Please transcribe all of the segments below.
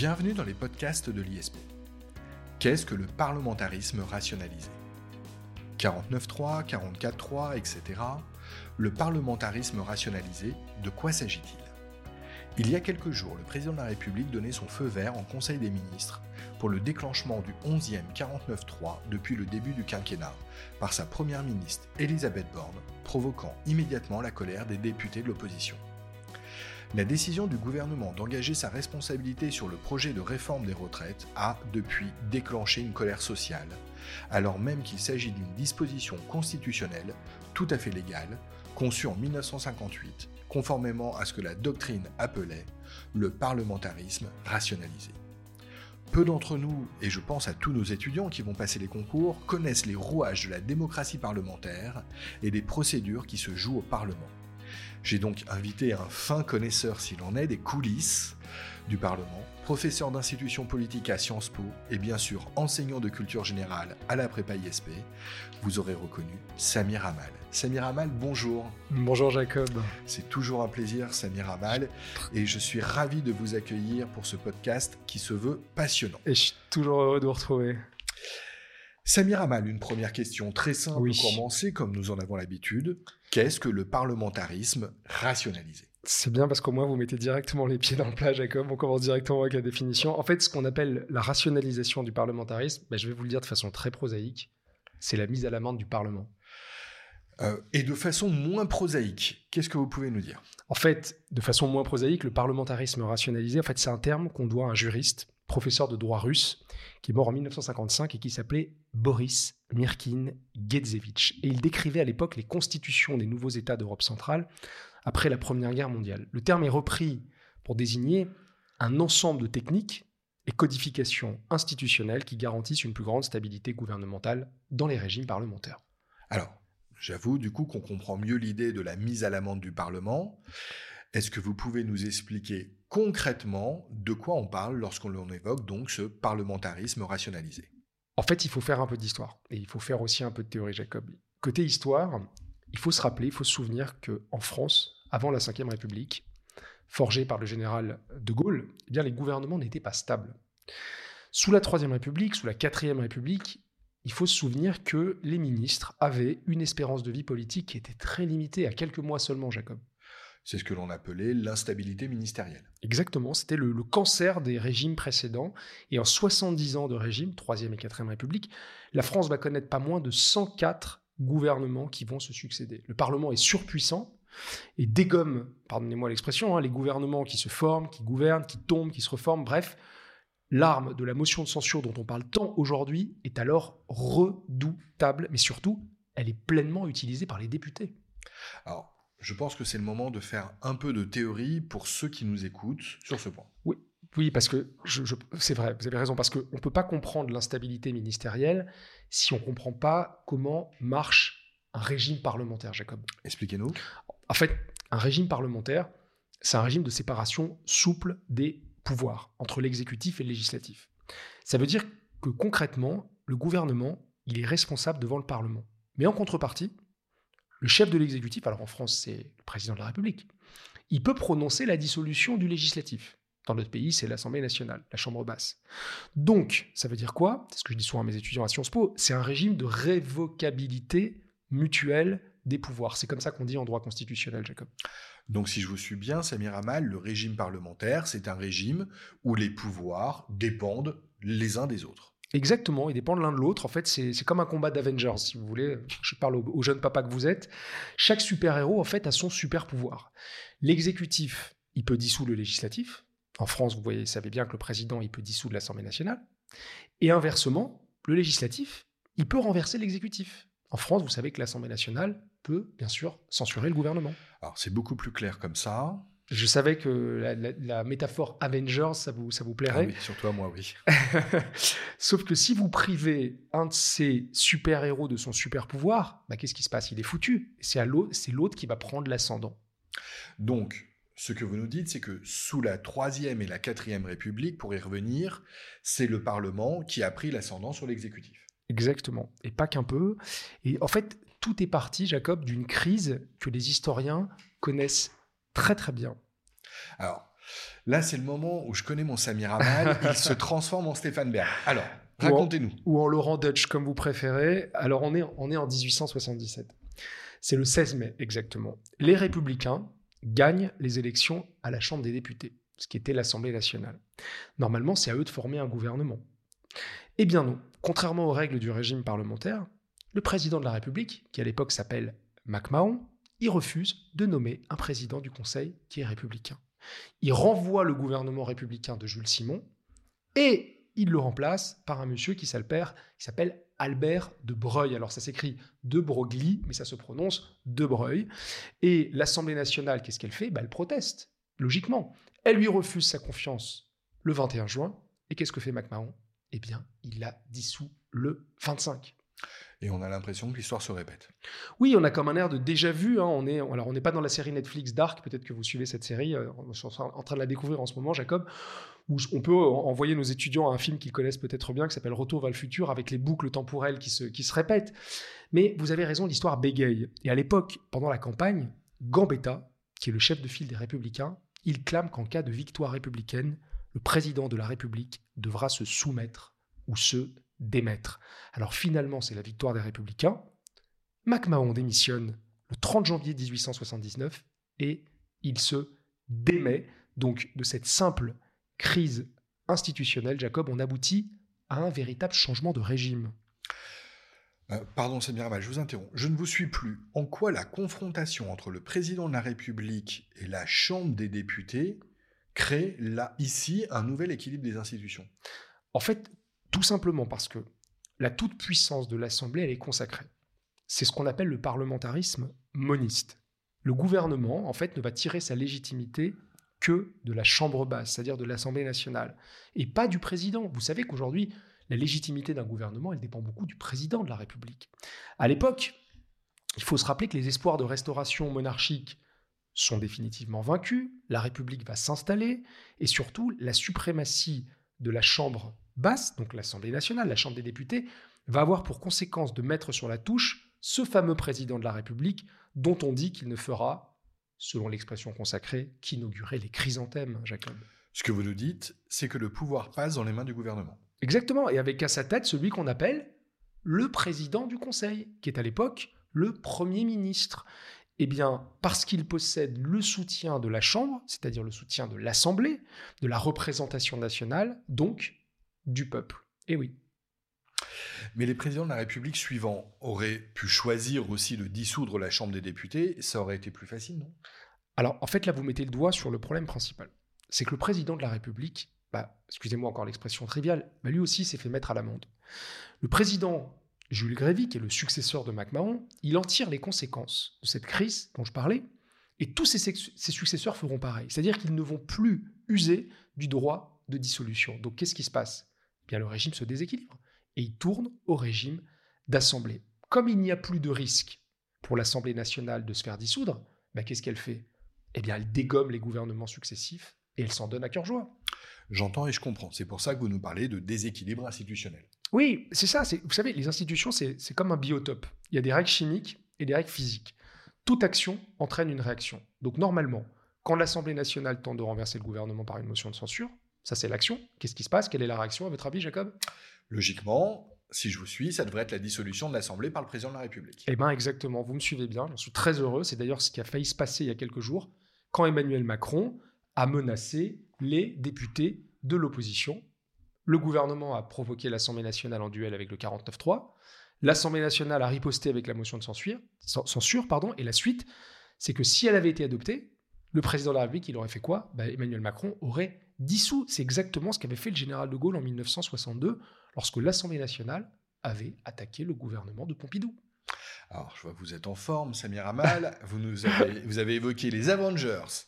Bienvenue dans les podcasts de l'ISP. Qu'est-ce que le parlementarisme rationalisé? 49.3, 44.3, etc. Le parlementarisme rationalisé, de quoi s'agit-il? Il y a quelques jours, le président de la République donnait son feu vert en Conseil des ministres pour le déclenchement du 11e 49.3 depuis le début du quinquennat par sa première ministre Elisabeth Borne, provoquant immédiatement la colère des députés de l'opposition. La décision du gouvernement d'engager sa responsabilité sur le projet de réforme des retraites a, depuis, déclenché une colère sociale, alors même qu'il s'agit d'une disposition constitutionnelle tout à fait légale, conçue en 1958, conformément à ce que la doctrine appelait le parlementarisme rationalisé. Peu d'entre nous, et je pense à tous nos étudiants qui vont passer les concours, connaissent les rouages de la démocratie parlementaire et des procédures qui se jouent au Parlement. J'ai donc invité un fin connaisseur, s'il en est, des coulisses du Parlement, professeur d'institution politique à Sciences Po et bien sûr enseignant de culture générale à la prépa ISP. Vous aurez reconnu Samir Amal. Samir Amal, bonjour. Bonjour Jacob. C'est toujours un plaisir, Samir Amal, et je suis ravi de vous accueillir pour ce podcast qui se veut passionnant. Et je suis toujours heureux de vous retrouver. Samir Amal, une première question très simple pour commencer, comme nous en avons l'habitude. Qu'est-ce que le parlementarisme rationalisé? C'est bien parce qu'au moins vous mettez directement les pieds dans le plat, Jacob. On commence directement avec la définition. En fait, ce qu'on appelle la rationalisation du parlementarisme, ben, je vais vous le dire de façon très prosaïque, c'est la mise à l'amende du Parlement. Euh, et de façon moins prosaïque, qu'est-ce que vous pouvez nous dire? En fait, de façon moins prosaïque, le parlementarisme rationalisé, en fait, c'est un terme qu'on doit à un juriste, professeur de droit russe, qui est mort en 1955 et qui s'appelait Boris Mirkin Gedzevich. Et il décrivait à l'époque les constitutions des nouveaux États d'Europe centrale après la Première Guerre mondiale. Le terme est repris pour désigner un ensemble de techniques et codifications institutionnelles qui garantissent une plus grande stabilité gouvernementale dans les régimes parlementaires. Alors, j'avoue du coup qu'on comprend mieux l'idée de la mise à l'amende du Parlement. Est-ce que vous pouvez nous expliquer concrètement de quoi on parle lorsqu'on évoque donc ce parlementarisme rationalisé? En fait, il faut faire un peu d'histoire et il faut faire aussi un peu de théorie, Jacob. Côté histoire, il faut se rappeler, il faut se souvenir qu'en France, avant la Ve République, forgée par le général de Gaulle, eh les gouvernements n'étaient pas stables. Sous la Troisième République, sous la Quatrième République, il faut se souvenir que les ministres avaient une espérance de vie politique qui était très limitée à quelques mois seulement, Jacob. C'est ce que l'on appelait l'instabilité ministérielle. Exactement, c'était le, cancer des régimes précédents. Et en 70 ans de régime, Troisième et Quatrième République, la France va connaître pas moins de 104 gouvernements qui vont se succéder. Le Parlement est surpuissant et dégomme, pardonnez-moi l'expression, hein, les gouvernements qui se forment, qui gouvernent, qui tombent, qui se reforment, bref. L'arme de la motion de censure dont on parle tant aujourd'hui est alors redoutable, mais surtout, elle est pleinement utilisée par les députés. Alors, je pense que c'est le moment de faire un peu de théorie pour ceux qui nous écoutent sur ce point. Oui, oui parce que je, c'est vrai, vous avez raison, parce qu'on ne peut pas comprendre l'instabilité ministérielle si on ne comprend pas comment marche un régime parlementaire, Jacob. Expliquez-nous. En fait, un régime parlementaire, c'est un régime de séparation souple des pouvoirs entre l'exécutif et le législatif. Ça veut dire que concrètement, le gouvernement, il est responsable devant le Parlement. Mais en contrepartie, le chef de l'exécutif, alors en France c'est le président de la République, il peut prononcer la dissolution du législatif. Dans notre pays, c'est l'Assemblée nationale, la Chambre basse. Donc, ça veut dire quoi? C'est ce que je dis souvent à mes étudiants à Sciences Po, c'est un régime de révocabilité mutuelle des pouvoirs. C'est comme ça qu'on dit en droit constitutionnel, Jacob. Donc, si je vous suis bien, Samir Amal, le régime parlementaire, c'est un régime où les pouvoirs dépendent les uns des autres. Exactement, ils dépendent l'un de l'autre. En fait, c'est comme un combat d'Avengers, si vous voulez. Je parle aux, jeunes papas que vous êtes. Chaque super-héros, en fait, a son super-pouvoir. L'exécutif, il peut dissoudre le législatif. En France, vous savez bien que le président, il peut dissoudre l'Assemblée nationale. Et inversement, le législatif, il peut renverser l'exécutif. En France, vous savez que l'Assemblée nationale peut, bien sûr, censurer le gouvernement. Alors, c'est beaucoup plus clair comme ça. Je savais que la, métaphore Avengers, ça vous, ça vous plairait. Ah oui, surtout à moi, oui. Sauf que si vous privez un de ces super-héros de son super-pouvoir, bah, qu'est-ce qui se passe? Il est foutu. C'est l'autre qui va prendre l'ascendant. Donc, ce que vous nous dites, c'est que sous la Troisième et la Quatrième République, pour y revenir, c'est le Parlement qui a pris l'ascendant sur l'exécutif. Exactement. Et pas qu'un peu. Et en fait, tout est parti, Jacob, d'une crise que les historiens connaissent très très bien. Alors, Là, c'est le moment où je connais mon Samir Amal, il se transforme en Stéphane Bern. Alors, racontez-nous. Ou en Laurent Dutch, comme vous préférez. Alors, on est, on est en 1877. C'est le 16 mai, exactement. Les Républicains gagnent les élections à la Chambre des députés, ce qui était l'Assemblée nationale. Normalement, c'est à eux de former un gouvernement. Eh bien non. Contrairement aux règles du régime parlementaire, le président de la République, qui à l'époque s'appelle MacMahon, il refuse de nommer un président du Conseil qui est républicain. Il renvoie le gouvernement républicain de Jules Simon et il le remplace par un monsieur qui s'appelle Albert de Breuil. Alors ça s'écrit de Broglie, mais ça se prononce de Breuil. Et l'Assemblée nationale, qu'est-ce qu'elle fait? Bah, Elle proteste, logiquement. Elle lui refuse sa confiance le 21 juin. Et qu'est-ce que fait MacMahon? Eh bien, il la dissout le 25. Et on a l'impression que l'histoire se répète. Oui, on a comme un air de déjà vu. Hein. On est, alors, on n'est pas dans la série Netflix Dark. Peut-être que vous suivez cette série. Euh, on est en train de la découvrir en ce moment, Jacob. On peut envoyer nos étudiants à un film qu'ils connaissent peut-être bien, qui s'appelle Retour vers le futur, avec les boucles temporelles qui se, qui se répètent. Mais vous avez raison, l'histoire bégaye. Et à l'époque, pendant la campagne, Gambetta, qui est le chef de file des Républicains, il clame qu'en cas de victoire républicaine, le président de la République devra se soumettre ou se démettre. Alors finalement, c'est la victoire des républicains. MacMahon démissionne le 30 janvier 1879 et il se démet. Donc de cette simple crise institutionnelle, Jacob, on aboutit à un véritable changement de régime. Euh, pardon, c'est bien mal, je vous interromps. Je ne vous suis plus. En quoi la confrontation entre le président de la République et la Chambre des députés crée là, ici, un nouvel équilibre des institutions? En fait, tout simplement parce que la toute-puissance de l'Assemblée, elle est consacrée. C'est ce qu'on appelle le parlementarisme moniste. Le gouvernement, en fait, ne va tirer sa légitimité que de la Chambre basse, c'est-à-dire de l'Assemblée nationale, et pas du président. Vous savez qu'aujourd'hui, la légitimité d'un gouvernement, elle dépend beaucoup du président de la République. À l'époque, il faut se rappeler que les espoirs de restauration monarchique sont définitivement vaincus, la République va s'installer, et surtout, la suprématie de la Chambre basse, donc l'Assemblée nationale, la Chambre des députés, va avoir pour conséquence de mettre sur la touche ce fameux président de la République dont on dit qu'il ne fera, selon l'expression consacrée, qu'inaugurer les chrysanthèmes, Jacob. Ce que vous nous dites, c'est que le pouvoir passe dans les mains du gouvernement. Exactement, et avec à sa tête celui qu'on appelle le président du Conseil, qui est à l'époque le Premier ministre. Eh bien, parce qu'il possède le soutien de la Chambre, c'est-à-dire le soutien de l'Assemblée, de la représentation nationale, donc du peuple. Et oui. Mais les présidents de la République suivants auraient pu choisir aussi de dissoudre la Chambre des députés, ça aurait été plus facile, non? Alors, en fait, là, vous mettez le doigt sur le problème principal. C'est que le président de la République, bah, excusez-moi encore l'expression triviale, bah, lui aussi s'est fait mettre à l'amende. Le président Jules Grévy, qui est le successeur de MacMahon, il en tire les conséquences de cette crise dont je parlais, et tous ses, successeurs feront pareil. C'est-à-dire qu'ils ne vont plus user du droit de dissolution. Donc, qu'est-ce qui se passe? Le régime se déséquilibre et il tourne au régime d'assemblée. Comme il n'y a plus de risque pour l'Assemblée nationale de se faire dissoudre, ben, qu'est-ce qu'elle fait? Eh bien, elle dégomme les gouvernements successifs et elle s'en donne à cœur joie. J'entends et je comprends. C'est pour ça que vous nous parlez de déséquilibre institutionnel. Oui, c'est ça. Vous savez, les institutions, c'est comme un biotope. Il y a des règles chimiques et des règles physiques. Toute action entraîne une réaction. Donc normalement, quand l'Assemblée nationale tente de renverser le gouvernement par une motion de censure, ça, c'est l'action. Qu'est-ce qui se passe? Quelle est la réaction, à votre avis, Jacob? Logiquement, si je vous suis, ça devrait être la dissolution de l'Assemblée par le président de la République. Eh bien, exactement. Vous me suivez bien. Je suis très heureux. C'est d'ailleurs ce qui a failli se passer il y a quelques jours, quand Emmanuel Macron a menacé les députés de l'opposition. Le gouvernement a provoqué l'Assemblée nationale en duel avec le 49-3. L'Assemblée nationale a riposté avec la motion de censure, pardon, et la suite, c'est que si elle avait été adoptée, le président de la République, aurait fait quoi? Bah, Emmanuel Macron aurait dissous. C'est exactement ce qu'avait fait le général de Gaulle en 1962 lorsque l'Assemblée nationale avait attaqué le gouvernement de Pompidou. Alors, je vois que vous êtes en forme, Samir Amal. vous, nous avez, vous avez évoqué les Avengers,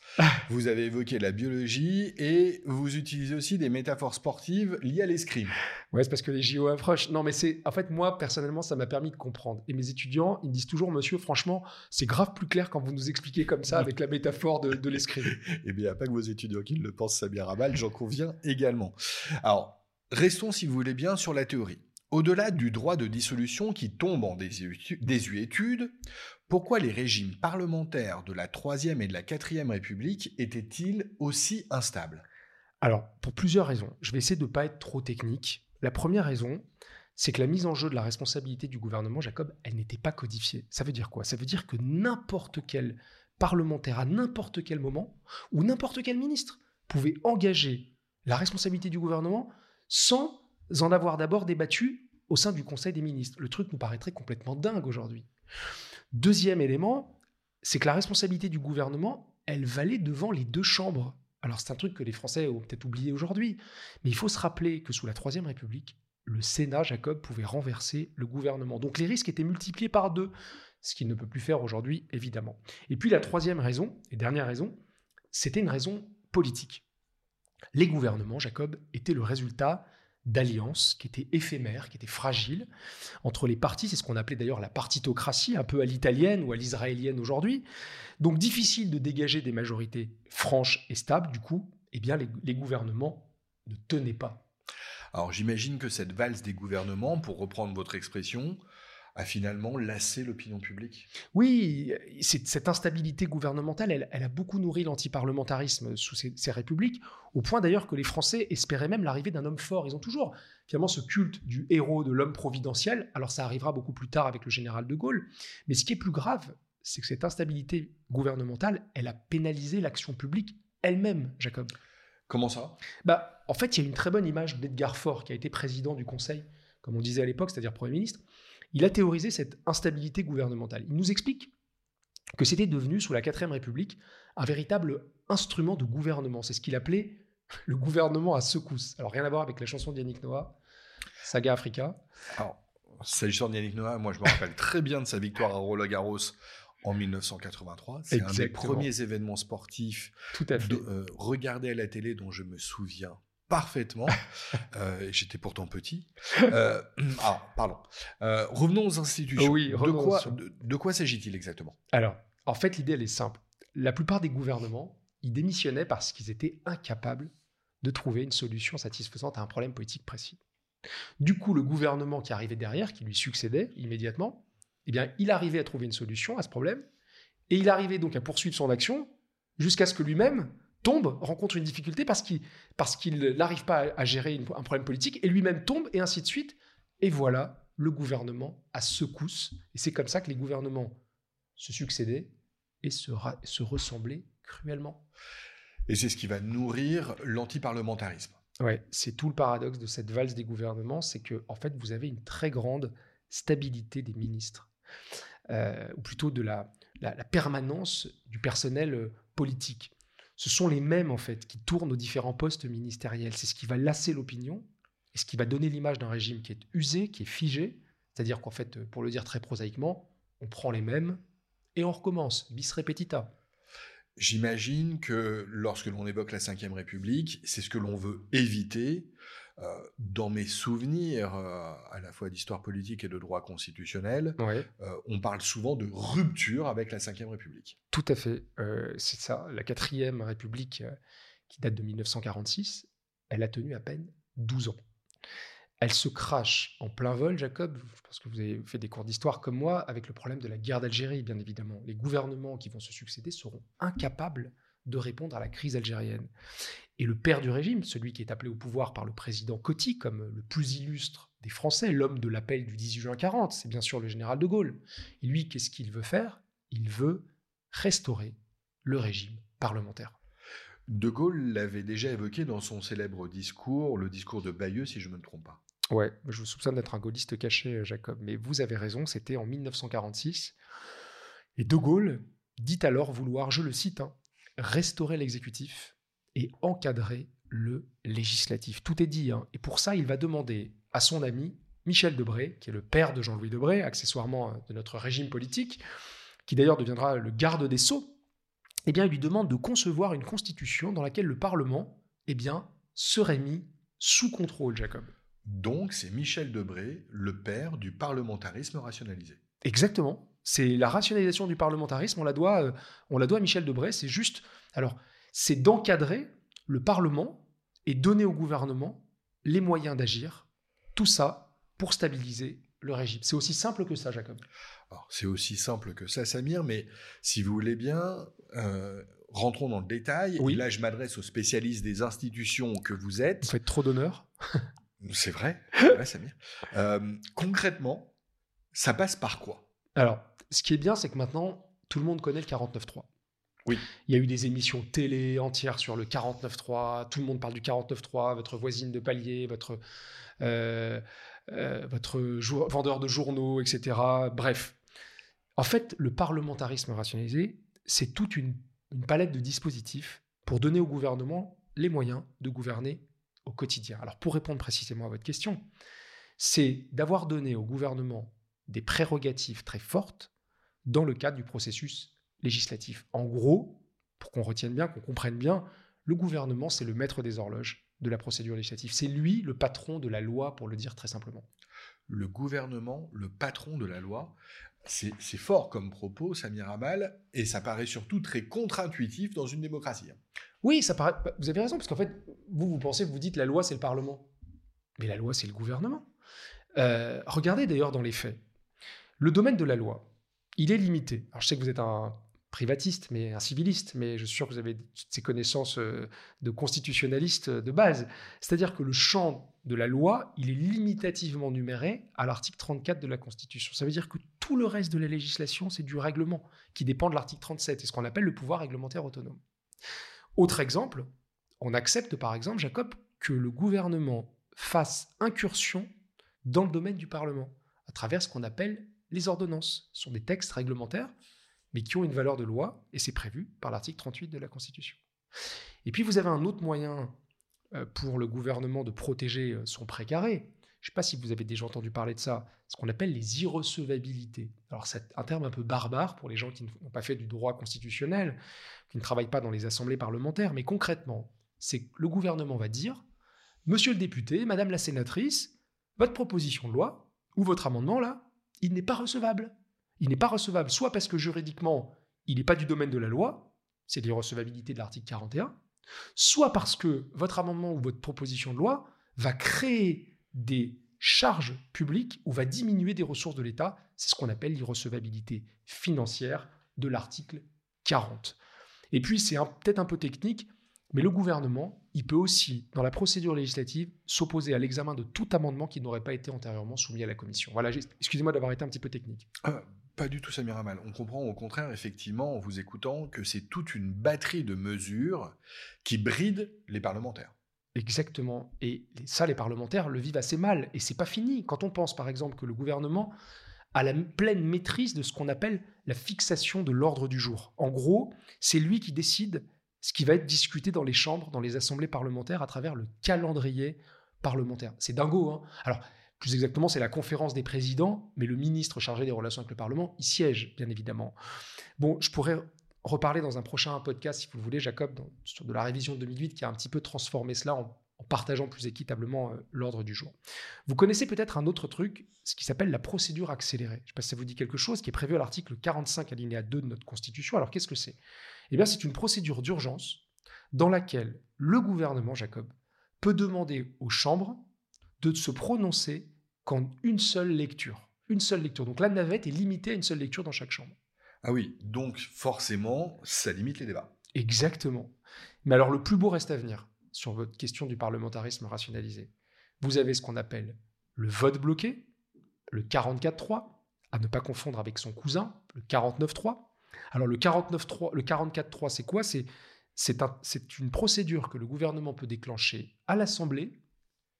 vous avez évoqué la biologie et vous utilisez aussi des métaphores sportives liées à l'escrime. Ouais, c'est parce que les JO approchent. Non, mais c'est. En fait, moi, personnellement, ça m'a permis de comprendre. Et mes étudiants, ils me disent toujours, monsieur, franchement, c'est grave plus clair quand vous nous expliquez comme ça avec la métaphore de, de l'escrime. eh bien, pas que vos étudiants qui le pensent, Samir Amal, j'en conviens également. Alors, restons, si vous voulez bien, sur la théorie. Au-delà du droit de dissolution qui tombe en désuétude, pourquoi les régimes parlementaires de la Troisième et de la Quatrième République étaient-ils aussi instables? Alors, pour plusieurs raisons. Je vais essayer de ne pas être trop technique. La première raison, c'est que la mise en jeu de la responsabilité du gouvernement, Jacob, elle n'était pas codifiée. Ça veut dire quoi? Ça veut dire que n'importe quel parlementaire, à n'importe quel moment, ou n'importe quel ministre, pouvait engager la responsabilité du gouvernement sans en avoir d'abord débattu au sein du Conseil des ministres. Le truc nous paraîtrait complètement dingue aujourd'hui. Deuxième élément, c'est que la responsabilité du gouvernement, elle valait devant les deux chambres. Alors c'est un truc que les Français ont peut-être oublié aujourd'hui, mais il faut se rappeler que sous la Troisième République, le Sénat, Jacob, pouvait renverser le gouvernement. Donc les risques étaient multipliés par deux, ce qu'il ne peut plus faire aujourd'hui, évidemment. Et puis la troisième raison, et dernière raison, c'était une raison politique. Les gouvernements, Jacob, étaient le résultat d'alliances qui étaient éphémères, qui étaient fragiles entre les partis. C'est ce qu'on appelait d'ailleurs la partitocratie, un peu à l'italienne ou à l'israélienne aujourd'hui. Donc difficile de dégager des majorités franches et stables. Du coup, eh bien, les, les gouvernements ne tenaient pas. Alors j'imagine que cette valse des gouvernements, pour reprendre votre expression, a finalement lassé l'opinion publique Oui, cette instabilité gouvernementale, elle, a beaucoup nourri l'antiparlementarisme sous ces, républiques, au point d'ailleurs que les Français espéraient même l'arrivée d'un homme fort. Ils ont toujours finalement ce culte du héros, de l'homme providentiel. Alors ça arrivera beaucoup plus tard avec le général de Gaulle. Mais ce qui est plus grave, c'est que cette instabilité gouvernementale, elle a pénalisé l'action publique elle-même, Jacob. Comment ça? Bah, En fait, il y a une très bonne image d'Edgar Faure, qui a été président du Conseil, comme on disait à l'époque, c'est-à-dire Premier ministre, il a théorisé cette instabilité gouvernementale. Il nous explique que c'était devenu, sous la 4 République, un véritable instrument de gouvernement. C'est ce qu'il appelait le gouvernement à secousse. Alors, rien à voir avec la chanson d'Yannick Noah, Saga Africa. Alors, s'agissant d'Yannick Noah, moi, je me rappelle très bien de sa victoire à Roland Garros en 1983. C'est un des premiers événements sportifs Tout à fait. Euh, regardés à la télé dont je me souviens parfaitement. Euh, j'étais pourtant petit. Euh, ah, pardon. Euh, revenons aux institutions. Oui, de quoi, de, quoi s'agit-il exactement? Alors, en fait, l'idée, elle est simple. La plupart des gouvernements, ils démissionnaient parce qu'ils étaient incapables de trouver une solution satisfaisante à un problème politique précis. Du coup, le gouvernement qui arrivait derrière, qui lui succédait immédiatement, eh bien, il arrivait à trouver une solution à ce problème, et il arrivait donc à poursuivre son action jusqu'à ce que lui-même tombe, rencontre une difficulté parce qu'il parce qu'il n'arrive pas à, gérer un problème politique, et lui-même tombe, et ainsi de suite. Et voilà le gouvernement à secousse. Et c'est comme ça que les gouvernements se succédaient et se, se ressemblaient cruellement. Et c'est ce qui va nourrir l'antiparlementarisme. Ouais, c'est tout le paradoxe de cette valse des gouvernements, c'est que en fait vous avez une très grande stabilité des ministres, euh, ou plutôt de la, la permanence du personnel euh, politique ce sont les mêmes en fait qui tournent aux différents postes ministériels. C'est ce qui va lasser l'opinion et ce qui va donner l'image d'un régime qui est usé, qui est figé. C'est-à-dire qu'en fait, pour le dire très prosaïquement, on prend les mêmes et on recommence, bis repetita. J'imagine que lorsque l'on évoque la Ve République, c'est ce que l'on veut éviter. Euh, dans mes souvenirs, euh, à la fois d'histoire politique et de droit constitutionnel, euh, on parle souvent de rupture avec la Ve République. Tout à fait. c'est ça. La Quatrième République, qui date de 1946, elle a tenu à peine 12 ans. Elle se crache en plein vol, Jacob. Je pense que vous avez fait des cours d'histoire comme moi, avec le problème de la guerre d'Algérie, bien évidemment. Les gouvernements qui vont se succéder seront incapables de répondre à la crise algérienne. Et le père du régime, celui qui est appelé au pouvoir par le président Coty comme le plus illustre des Français, l'homme de l'appel du 18 juin 40, c'est bien sûr le général de Gaulle. Et lui, qu'est-ce qu'il veut faire? Il veut restaurer le régime parlementaire. De Gaulle l'avait déjà évoqué dans son célèbre discours, le discours de Bayeux, si je ne me trompe pas. Ouais, je vous soupçonne d'être un gaulliste caché, Jacob, mais vous avez raison, c'était en 1946. Et De Gaulle dit alors vouloir, je le cite, hein, restaurer l'exécutif et encadrer le législatif. Tout est dit, hein. et pour ça, il va demander à son ami Michel Debré, qui est le père de Jean-Louis Debré, accessoirement euh, de notre régime politique, qui d'ailleurs deviendra le garde des sceaux, eh bien, il lui demande de concevoir une constitution dans laquelle le Parlement eh bien, serait mis sous contrôle, Jacob. Donc c'est Michel Debré, le père du parlementarisme rationalisé. Exactement. C'est la rationalisation du parlementarisme, on la doit, euh, on la doit à Michel Debré. C'est juste, alors, c'est d'encadrer le Parlement et donner au gouvernement les moyens d'agir. Tout ça pour stabiliser le régime. C'est aussi simple que ça, Jacob. C'est aussi simple que ça, Samir, mais si vous voulez bien, euh, rentrons dans le détail. Oui. Et là, je m'adresse aux spécialistes des institutions que vous êtes. Vous faites trop d'honneur. C'est vrai, c'est vrai, Samir. Euh, concrètement, ça passe par quoi? Alors, ce qui est bien, c'est que maintenant, tout le monde connaît le 49.3. Oui. Il y a eu des émissions télé entières sur le 49.3. Tout le monde parle du 49.3. Votre voisine de palier, votre, euh, euh, vendeur de journaux, etc. Bref. En fait, le parlementarisme rationalisé, c'est toute une palette de dispositifs pour donner au gouvernement les moyens de gouverner au quotidien. Alors, pour répondre précisément à votre question, c'est d'avoir donné au gouvernement des prérogatives très fortes dans le cadre du processus législatif. En gros, pour qu'on retienne bien, qu'on comprenne bien, le gouvernement, c'est le maître des horloges de la procédure législative. C'est lui le patron de la loi, pour le dire très simplement. Le gouvernement, le patron de la loi, c'est fort comme propos, Samir Amal, et ça paraît surtout très contre-intuitif dans une démocratie. Oui, ça paraît. Vous avez raison, parce qu'en fait, vous, vous pensez, vous dites la loi, c'est le Parlement. Mais la loi, c'est le gouvernement. Euh, regardez d'ailleurs dans les faits. Le domaine de la loi, il est limité. Alors, je sais que vous êtes un privatiste, mais un civiliste, mais je suis sûr que vous avez toutes ces connaissances euh, de constitutionnaliste de base. C'est-à-dire que le champ de la loi, il est limitativement numéré à l'article 34 de la Constitution. Ça veut dire que tout le reste de la législation, c'est du règlement qui dépend de l'article 37, et ce qu'on appelle le pouvoir réglementaire autonome. Autre exemple, on accepte par exemple, Jacob, que le gouvernement fasse incursion dans le domaine du Parlement, à travers ce qu'on appelle les ordonnances. Ce sont des textes réglementaires, mais qui ont une valeur de loi, et c'est prévu par l'article 38 de la Constitution. Et puis vous avez un autre moyen euh, pour le gouvernement de protéger euh, son précaré. Je ne sais pas si vous avez déjà entendu parler de ça, ce qu'on appelle les irrecevabilités. Alors c'est un terme un peu barbare pour les gens qui n'ont pas fait du droit constitutionnel, qui ne travaillent pas dans les assemblées parlementaires, mais concrètement, c'est le gouvernement va dire, Monsieur le député, Madame la sénatrice, votre proposition de loi, ou votre amendement là, il n'est pas recevable. Il n'est pas recevable soit parce que juridiquement, il n'est pas du domaine de la loi, c'est l'irrecevabilité de l'article 41, soit parce que votre amendement ou votre proposition de loi va créer des charges publiques ou va diminuer des ressources de l'État. C'est ce qu'on appelle l'irrecevabilité financière de l'article 40. Et puis, c'est peut-être un peu technique, mais le gouvernement, il peut aussi, dans la procédure législative, s'opposer à l'examen de tout amendement qui n'aurait pas été antérieurement soumis à la commission. Voilà, excusez-moi d'avoir été un petit peu technique. Ah, pas du tout, Samir Amal. On comprend au contraire, effectivement, en vous écoutant, que c'est toute une batterie de mesures qui brident les parlementaires. Exactement. Et ça, les parlementaires le vivent assez mal. Et c'est pas fini. Quand on pense, par exemple, que le gouvernement a la pleine maîtrise de ce qu'on appelle la fixation de l'ordre du jour. En gros, c'est lui qui décide ce qui va être discuté dans les chambres, dans les assemblées parlementaires, à travers le calendrier parlementaire. C'est dingo, hein Alors, plus exactement, c'est la conférence des présidents, mais le ministre chargé des relations avec le Parlement y siège, bien évidemment. Bon, je pourrais reparler dans un prochain podcast, si vous le voulez, Jacob, sur de la révision de 2008, qui a un petit peu transformé cela en, en partageant plus équitablement euh, l'ordre du jour. Vous connaissez peut-être un autre truc, ce qui s'appelle la procédure accélérée. Je ne sais pas si ça vous dit quelque chose, qui est prévu à l'article 45 alinéa 2 de notre Constitution. Alors qu'est-ce que c'est? Eh bien, c'est une procédure d'urgence dans laquelle le gouvernement, Jacob, peut demander aux chambres de se prononcer qu'en une seule lecture. Une seule lecture. Donc la navette est limitée à une seule lecture dans chaque chambre. Ah oui, donc forcément, ça limite les débats. Exactement. Mais alors le plus beau reste à venir sur votre question du parlementarisme rationalisé. Vous avez ce qu'on appelle le vote bloqué, le 44-3, à ne pas confondre avec son cousin, le 49-3. Alors le 49-3, le 44-3, c'est quoi? C'est c'est un- c'est une procédure que le gouvernement peut déclencher à l'Assemblée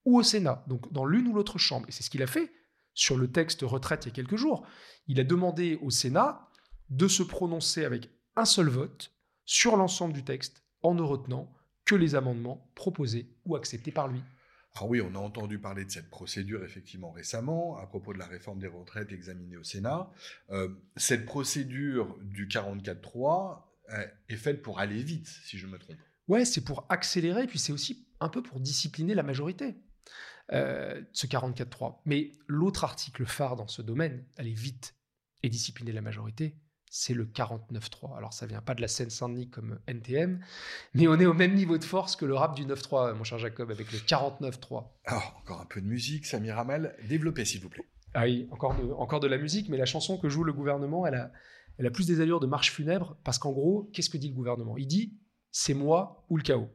ou au Sénat, donc dans l'une ou l'autre chambre. Et c'est ce qu'il a fait sur le texte retraite il y a quelques jours. Il a demandé au Sénat de se prononcer avec un seul vote sur l'ensemble du texte en ne retenant que les amendements proposés ou acceptés par lui. Alors oui, on a entendu parler de cette procédure effectivement récemment à propos de la réforme des retraites examinée au Sénat. Euh, cette procédure du 44.3 euh, est faite pour aller vite, si je me trompe. Ouais, c'est pour accélérer, puis c'est aussi un peu pour discipliner la majorité, euh, ce 44.3. Mais l'autre article phare dans ce domaine, aller vite et discipliner la majorité, c'est le 49.3. Alors ça vient pas de la Seine-Saint-Denis comme NTM, mais on est au même niveau de force que le rap du 9.3, mon cher Jacob, avec le 49.3. Alors, encore un peu de musique, Samir Amal, développez s'il vous plaît. Ah oui, encore de, encore de la musique, mais la chanson que joue le gouvernement, elle a, elle a plus des allures de marche funèbre, parce qu'en gros, qu'est-ce que dit le gouvernement? Il dit, c'est moi ou le chaos.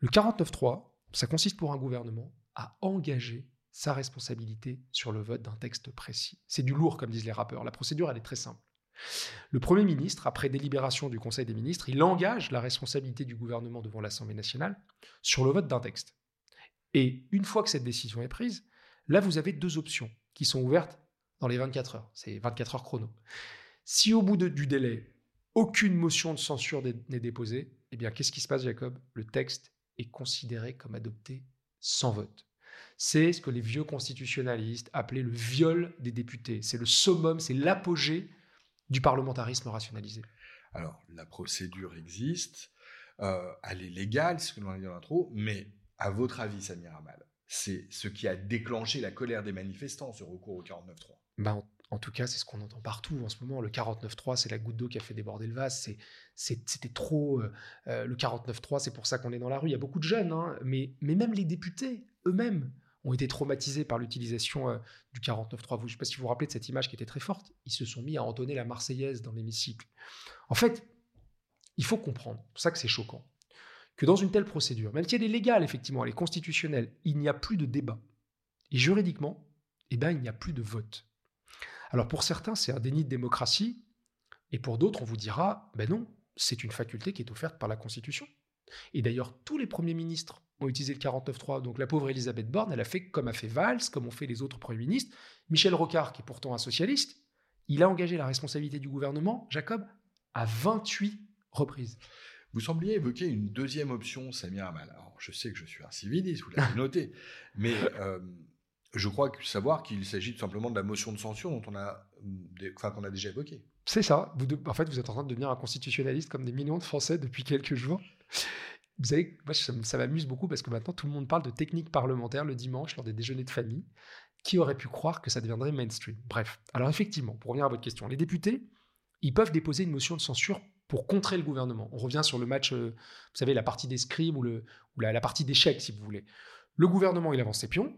Le 49.3, ça consiste pour un gouvernement à engager sa responsabilité sur le vote d'un texte précis. C'est du lourd, comme disent les rappeurs. La procédure, elle est très simple. Le Premier ministre, après délibération du Conseil des ministres, il engage la responsabilité du gouvernement devant l'Assemblée nationale sur le vote d'un texte. Et une fois que cette décision est prise, là, vous avez deux options qui sont ouvertes dans les 24 heures. C'est 24 heures chrono. Si au bout du délai, aucune motion de censure n'est déposée, eh bien, qu'est-ce qui se passe, Jacob? Le texte est considéré comme adopté sans vote. C'est ce que les vieux constitutionnalistes appelaient le viol des députés. C'est le summum, c'est l'apogée du parlementarisme rationalisé Alors, la procédure existe, euh, elle est légale, c'est ce que l'on a dit dans l'intro, mais à votre avis, Samir Amal, c'est ce qui a déclenché la colère des manifestants, ce recours au 49.3 ben, en, tout cas, c'est ce qu'on entend partout en ce moment. Le 49.3, c'est la goutte d'eau qui a fait déborder le vase. C'était trop. Euh, euh, le 49.3, c'est pour ça qu'on est dans la rue. Il y a beaucoup de jeunes, hein, mais, même les députés eux-mêmes ont été traumatisés par l'utilisation euh, du 49.3. Je ne sais pas si vous vous rappelez de cette image qui était très forte. Ils se sont mis à entonner la Marseillaise dans l'hémicycle. En fait, il faut comprendre, c'est pour ça que c'est choquant, que dans une telle procédure, même si elle est légale, effectivement, elle est constitutionnelle, il n'y a plus de débat. Et juridiquement, eh ben, il n'y a plus de vote. Alors pour certains, c'est un déni de démocratie, et pour d'autres, on vous dira, ben non, c'est une faculté qui est offerte par la Constitution. Et d'ailleurs, tous les premiers ministres ont utilisé le 49.3. Donc la pauvre Elisabeth Borne, elle a fait comme a fait Valls, comme ont fait les autres premiers ministres. Michel Rocard, qui est pourtant un socialiste, il a engagé la responsabilité du gouvernement, Jacob, à 28 reprises. Vous sembliez évoquer une deuxième option, Samir Amal. Alors, je sais que je suis un civiliste, vous l'avez noté, mais euh, je crois savoir qu'il s'agit tout simplement de la motion de censure dont on a, enfin, qu'on a déjà évoqué. C'est ça. Vous en fait, vous êtes en train de devenir un constitutionnaliste comme des millions de Français depuis quelques jours. Vous savez, moi, ça, m'amuse beaucoup parce que maintenant, tout le monde parle de technique parlementaire le dimanche lors des déjeuners de famille. Qui aurait pu croire que ça deviendrait mainstream? Bref. Alors, effectivement, pour revenir à votre question, les députés, ils peuvent déposer une motion de censure pour contrer le gouvernement. On revient sur le match, euh, vous savez, la partie d'escrime ou, le, ou la, partie d'échec, si vous voulez. Le gouvernement, il avance ses pions,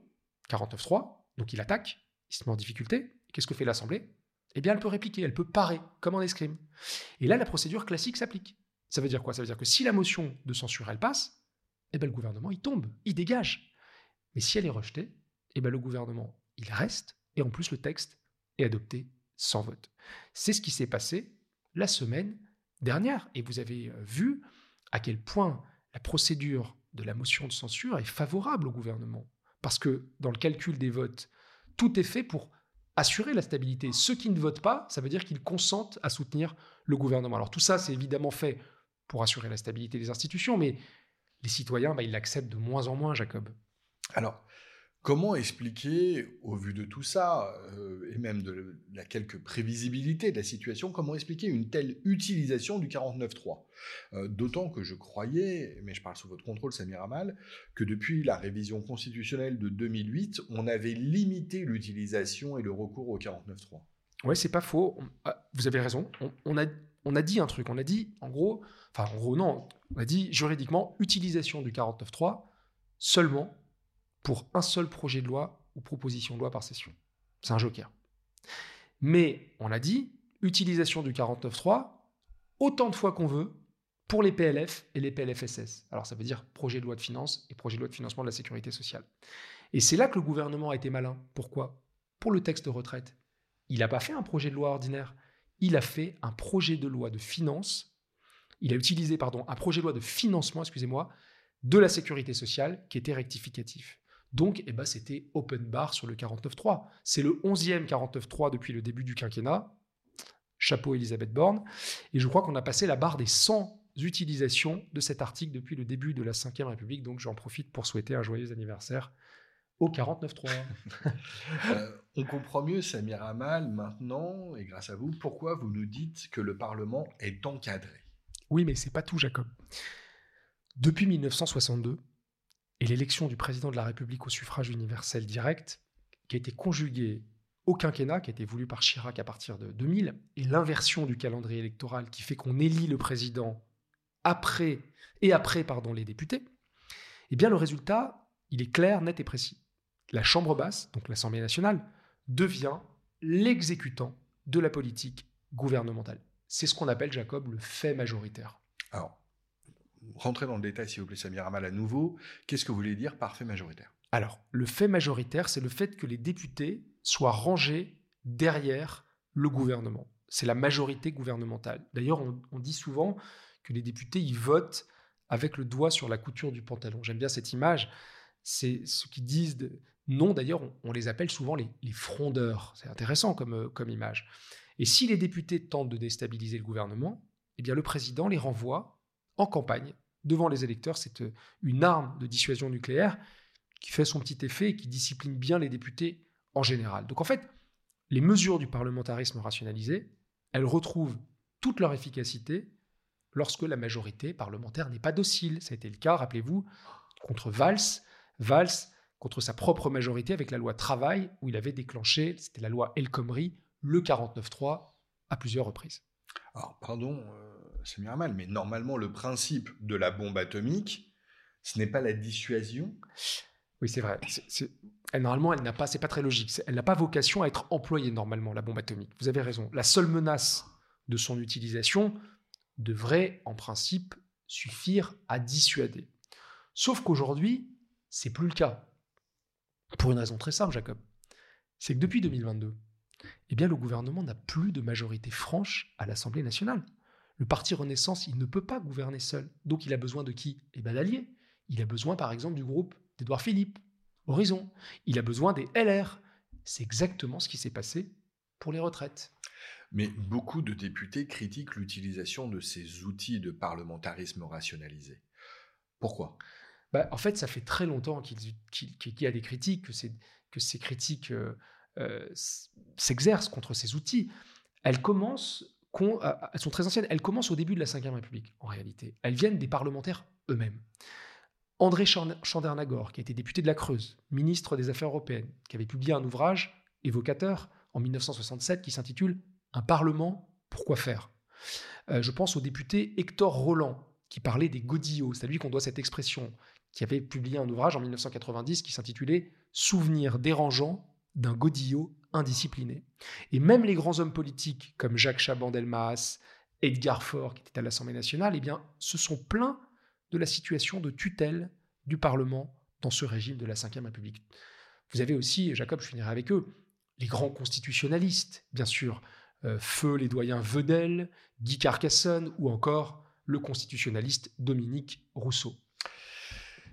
49-3, donc il attaque, il se met en difficulté. Qu'est-ce que fait l'Assemblée? Eh bien, elle peut répliquer, elle peut parer, comme en escrime. Et là, la procédure classique s'applique. Ça veut dire quoi? Ça veut dire que si la motion de censure, elle passe, eh ben, le gouvernement, il tombe, il dégage. Mais si elle est rejetée, eh ben, le gouvernement, il reste, et en plus, le texte est adopté sans vote. C'est ce qui s'est passé la semaine dernière. Et vous avez euh, vu à quel point la procédure de la motion de censure est favorable au gouvernement. Parce que dans le calcul des votes, tout est fait pour assurer la stabilité. Ceux qui ne votent pas, ça veut dire qu'ils consentent à soutenir le gouvernement. Alors tout ça, c'est évidemment fait pour assurer la stabilité des institutions, mais les citoyens, bah, ils l'acceptent de moins en moins, Jacob. Alors, comment expliquer, au vu de tout ça, euh, et même de la quelque prévisibilité de la situation, comment expliquer une telle utilisation du 49.3 euh, D'autant que je croyais, mais je parle sous votre contrôle, Samir Amal, que depuis la révision constitutionnelle de 2008, on avait limité l'utilisation et le recours au 49.3. Oui, c'est pas faux. Ah, vous avez raison. on, a on a dit un truc, on a dit, en gros, enfin, en gros, non, on a dit juridiquement, utilisation du 49.3 seulement pour un seul projet de loi ou proposition de loi par session. C'est un joker. Mais on a dit, utilisation du 49.3 autant de fois qu'on veut pour les PLF et les PLFSS. Alors ça veut dire projet de loi de finances et projet de loi de financement de la sécurité sociale. Et c'est là que le gouvernement a été malin. Pourquoi? Pour le texte de retraite. Il n'a pas fait un projet de loi ordinaire il a fait un projet de loi de finances, il a utilisé pardon, un projet de loi de financement, excusez-moi, de la sécurité sociale qui était rectificatif. Donc, eh ben, c'était open bar sur le 49.3. C'est le 11e 49.3 depuis le début du quinquennat. Chapeau Elisabeth Borne. Et je crois qu'on a passé la barre des 100 utilisations de cet article depuis le début de la Ve République. Donc, j'en profite pour souhaiter un joyeux anniversaire au 49.3. euh, on comprend mieux, Samir Amal, maintenant, et grâce à vous, pourquoi vous nous dites que le Parlement est encadré? Oui, mais c'est pas tout, Jacob. Depuis 1962, et l'élection du président de la République au suffrage universel direct, qui a été conjuguée au quinquennat qui a été voulu par Chirac à partir de 2000 et l'inversion du calendrier électoral qui fait qu'on élit le président après et après pardon les députés, eh bien le résultat, il est clair, net et précis. La Chambre basse, donc l'Assemblée nationale, devient l'exécutant de la politique gouvernementale. C'est ce qu'on appelle, Jacob, le fait majoritaire. Alors, rentrez dans le détail, s'il vous plaît, Samir Amal, à nouveau. Qu'est-ce que vous voulez dire par fait majoritaire? Alors, le fait majoritaire, c'est le fait que les députés soient rangés derrière le gouvernement. C'est la majorité gouvernementale. D'ailleurs, on, dit souvent que les députés, ils votent avec le doigt sur la couture du pantalon. J'aime bien cette image. C'est ce qu'ils disent. Non, d'ailleurs, on, les appelle souvent les, frondeurs. C'est intéressant comme, euh, comme image. Et si les députés tentent de déstabiliser le gouvernement, eh bien le président les renvoie en campagne devant les électeurs. C'est euh, une arme de dissuasion nucléaire qui fait son petit effet et qui discipline bien les députés en général. Donc en fait, les mesures du parlementarisme rationalisé, elles retrouvent toute leur efficacité lorsque la majorité parlementaire n'est pas docile. Ça a été le cas, rappelez-vous, contre Valls. Valls, contre sa propre majorité avec la loi travail, où il avait déclenché, c'était la loi El Khomri, le 49-3 à plusieurs reprises. Alors, pardon, c'est bien mal, mais normalement, le principe de la bombe atomique, ce n'est pas la dissuasion Oui, c'est vrai. normalement, elle n'a pas, c'est très logique. Elle n'a pas vocation à être employée normalement, la bombe atomique. Vous avez raison. La seule menace de son utilisation devrait, en principe, suffire à dissuader. Sauf qu'aujourd'hui, c'est plus le cas. Pour une raison très simple, Jacob. C'est que depuis 2022, eh bien, le gouvernement n'a plus de majorité franche à l'Assemblée nationale. Le parti Renaissance, il ne peut pas gouverner seul. Donc, il a besoin de qui? Eh bien, d'alliés. Il a besoin, par exemple, du groupe d'Édouard Philippe, Horizon. Il a besoin des LR. C'est exactement ce qui s'est passé pour les retraites. Mais beaucoup de députés critiquent l'utilisation de ces outils de parlementarisme rationalisé. Pourquoi? Bah, En fait, ça fait très longtemps qu'il y a des critiques, que, ces critiques euh, euh, s'exercent contre ces outils. Elles commencent, euh, elles sont très anciennes, elles commencent au début de la Ve République, en réalité. Elles viennent des parlementaires eux-mêmes. André Chandernagor, qui a été député de la Creuse, ministre des Affaires européennes, qui avait publié un ouvrage évocateur en 1967 qui s'intitule Un Parlement, pourquoi faire? Euh, Je pense au député Hector Roland, qui parlait des godillots, c'est à lui qu'on doit cette expression, qui avait publié un ouvrage en 1990 qui s'intitulait Souvenirs dérangeants d'un godillot indiscipliné. Et même les grands hommes politiques comme Jacques Chaban-Delmas, Edgar Faure, qui était à l'Assemblée nationale, eh bien, se sont plaints de la situation de tutelle du Parlement dans ce régime de la Ve République. Vous avez aussi, Jacob, je finirai avec eux, les grands constitutionnalistes, bien sûr, euh, Feu les doyens Vedel, Guy Carcassonne ou encore le constitutionnaliste Dominique Rousseau.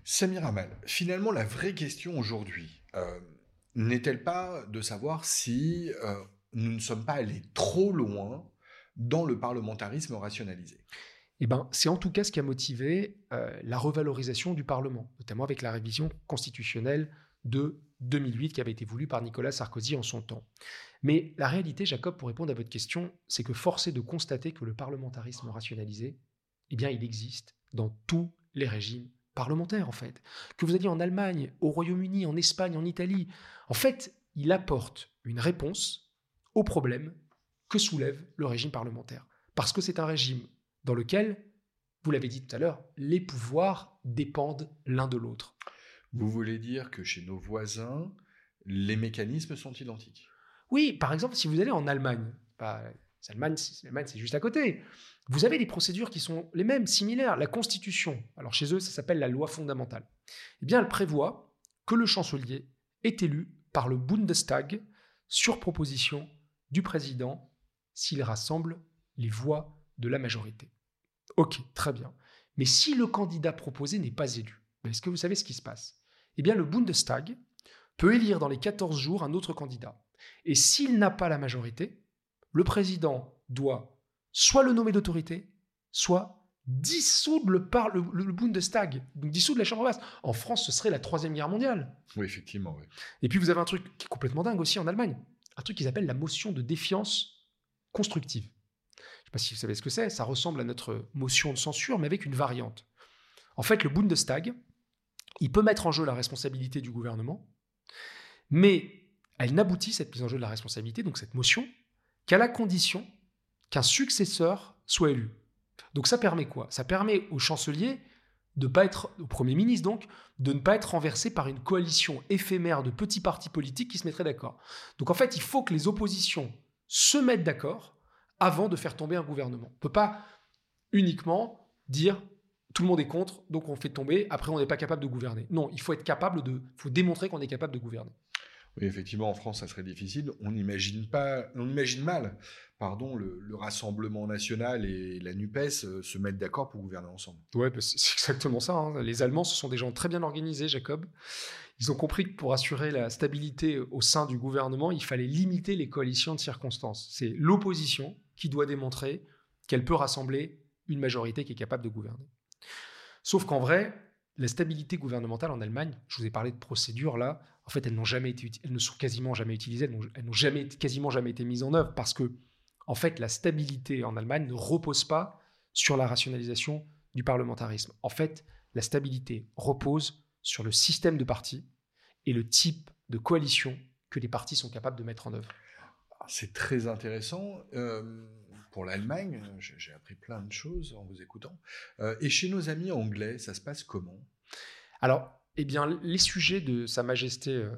Samir Amal, finalement, la vraie question aujourd'hui, euh, n'est-elle pas de savoir si euh, nous ne sommes pas allés trop loin dans le parlementarisme rationalisé? Eh ben, c'est en tout cas ce qui a motivé euh, la revalorisation du Parlement, notamment avec la révision constitutionnelle de 2008 qui avait été voulue par Nicolas Sarkozy en son temps. Mais la réalité, Jacob, pour répondre à votre question, c'est que force est de constater que le parlementarisme rationalisé, eh bien, il existe dans tous les régimes parlementaire, en fait. Que vous alliez en Allemagne, au Royaume-Uni, en Espagne, en Italie. En fait, il apporte une réponse au problème que soulève le régime parlementaire. Parce que c'est un régime dans lequel, vous l'avez dit tout à l'heure, les pouvoirs dépendent l'un de l'autre. Vous voulez dire que chez nos voisins, les mécanismes sont identiques? Oui, par exemple, si vous allez en Allemagne, bah, L'Allemagne, c'est juste à côté. Vous avez des procédures qui sont les mêmes, similaires. La Constitution, alors chez eux, ça s'appelle la loi fondamentale. Eh bien, elle prévoit que le chancelier est élu par le Bundestag sur proposition du président s'il rassemble les voix de la majorité. Ok, très bien. Mais si le candidat proposé n'est pas élu, ben, est-ce que vous savez ce qui se passe? Eh bien, le Bundestag peut élire dans les 14 jours un autre candidat. Et s'il n'a pas la majorité, le président doit soit le nommer d'autorité, soit dissoudre le, par, le, Bundestag, donc dissoudre la Chambre basse. En France, ce serait la Troisième Guerre mondiale. Oui, effectivement. Oui. Et puis vous avez un truc qui est complètement dingue aussi en Allemagne, un truc qu'ils appellent la motion de défiance constructive. Je ne sais pas si vous savez ce que c'est, ça ressemble à notre motion de censure, mais avec une variante. En fait, le Bundestag, il peut mettre en jeu la responsabilité du gouvernement, mais elle n'aboutit, cette mise en jeu de la responsabilité, donc cette motion, qu'à la condition qu'un successeur soit élu. Donc ça permet quoi? Ça permet au chancelier de pas être, au Premier ministre donc, de ne pas être renversé par une coalition éphémère de petits partis politiques qui se mettraient d'accord. Donc en fait, il faut que les oppositions se mettent d'accord avant de faire tomber un gouvernement. On ne peut pas uniquement dire tout le monde est contre, donc on fait tomber, après on n'est pas capable de gouverner. Non, il faut être capable de, faut démontrer qu'on est capable de gouverner. Oui, effectivement, en France, ça serait difficile. On imagine pas, on imagine mal, pardon, le, Rassemblement national et la Nupes euh, se mettre d'accord pour gouverner ensemble. Ouais, bah, c'est exactement ça. Hein. Les Allemands, ce sont des gens très bien organisés, Jacob. Ils ont compris que pour assurer la stabilité au sein du gouvernement, il fallait limiter les coalitions de circonstances. C'est l'opposition qui doit démontrer qu'elle peut rassembler une majorité qui est capable de gouverner. Sauf qu'en vrai, la stabilité gouvernementale en Allemagne, je vous ai parlé de procédures là, en fait, elles jamais été, elles ne sont quasiment jamais utilisées, elles n'ont jamais, quasiment jamais été mises en œuvre parce que, en fait, la stabilité en Allemagne ne repose pas sur la rationalisation du parlementarisme. En fait, la stabilité repose sur le système de partis et le type de coalition que les partis sont capables de mettre en œuvre. C'est très intéressant. Euh, pour l'Allemagne, j'ai appris plein de choses en vous écoutant. Euh, et chez nos amis anglais, ça se passe comment? Alors, eh bien, les sujets de Sa Majesté euh,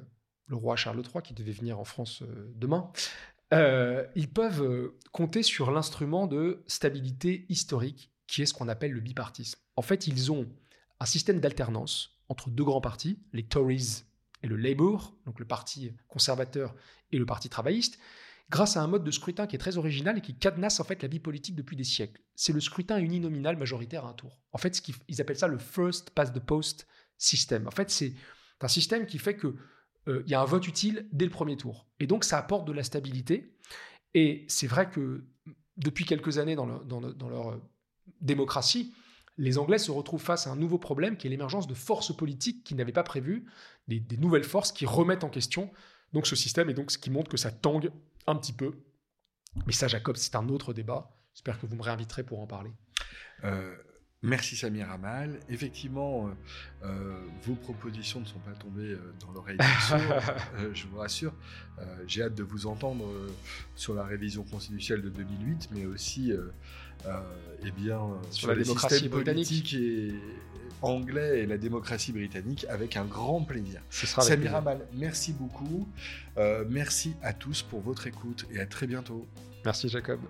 le roi Charles III, qui devait venir en France euh, demain, euh, ils peuvent compter sur l'instrument de stabilité historique, qui est ce qu'on appelle le bipartisme. En fait, ils ont un système d'alternance entre deux grands partis, les Tories et le Labour, donc le parti conservateur et le parti travailliste, grâce à un mode de scrutin qui est très original et qui cadenasse en fait la vie politique depuis des siècles. C'est le scrutin uninominal majoritaire à un tour. En fait, ils appellent ça le first past the post système. En fait, c'est un système qui fait que euh, il y a un vote utile dès le premier tour. Et donc, ça apporte de la stabilité. Et c'est vrai que depuis quelques années dans, leur euh, démocratie, les Anglais se retrouvent face à un nouveau problème qui est l'émergence de forces politiques qu'ils n'avaient pas prévues, des, des, nouvelles forces qui remettent en question donc ce système et donc ce qui montre que ça tangue un petit peu. Mais ça, Jacob, c'est un autre débat. J'espère que vous me réinviterez pour en parler. Euh, Merci Samir Amal. Effectivement, euh, euh, vos propositions ne sont pas tombées dans l'oreille euh, je vous rassure. J'ai hâte de vous entendre sur la révision constitutionnelle de 2008, mais aussi eh bien, sur, la démocratie politique et anglais et la démocratie britannique avec un grand plaisir. Samir Amal, merci beaucoup. merci à tous pour votre écoute et à très bientôt. Merci Jacob.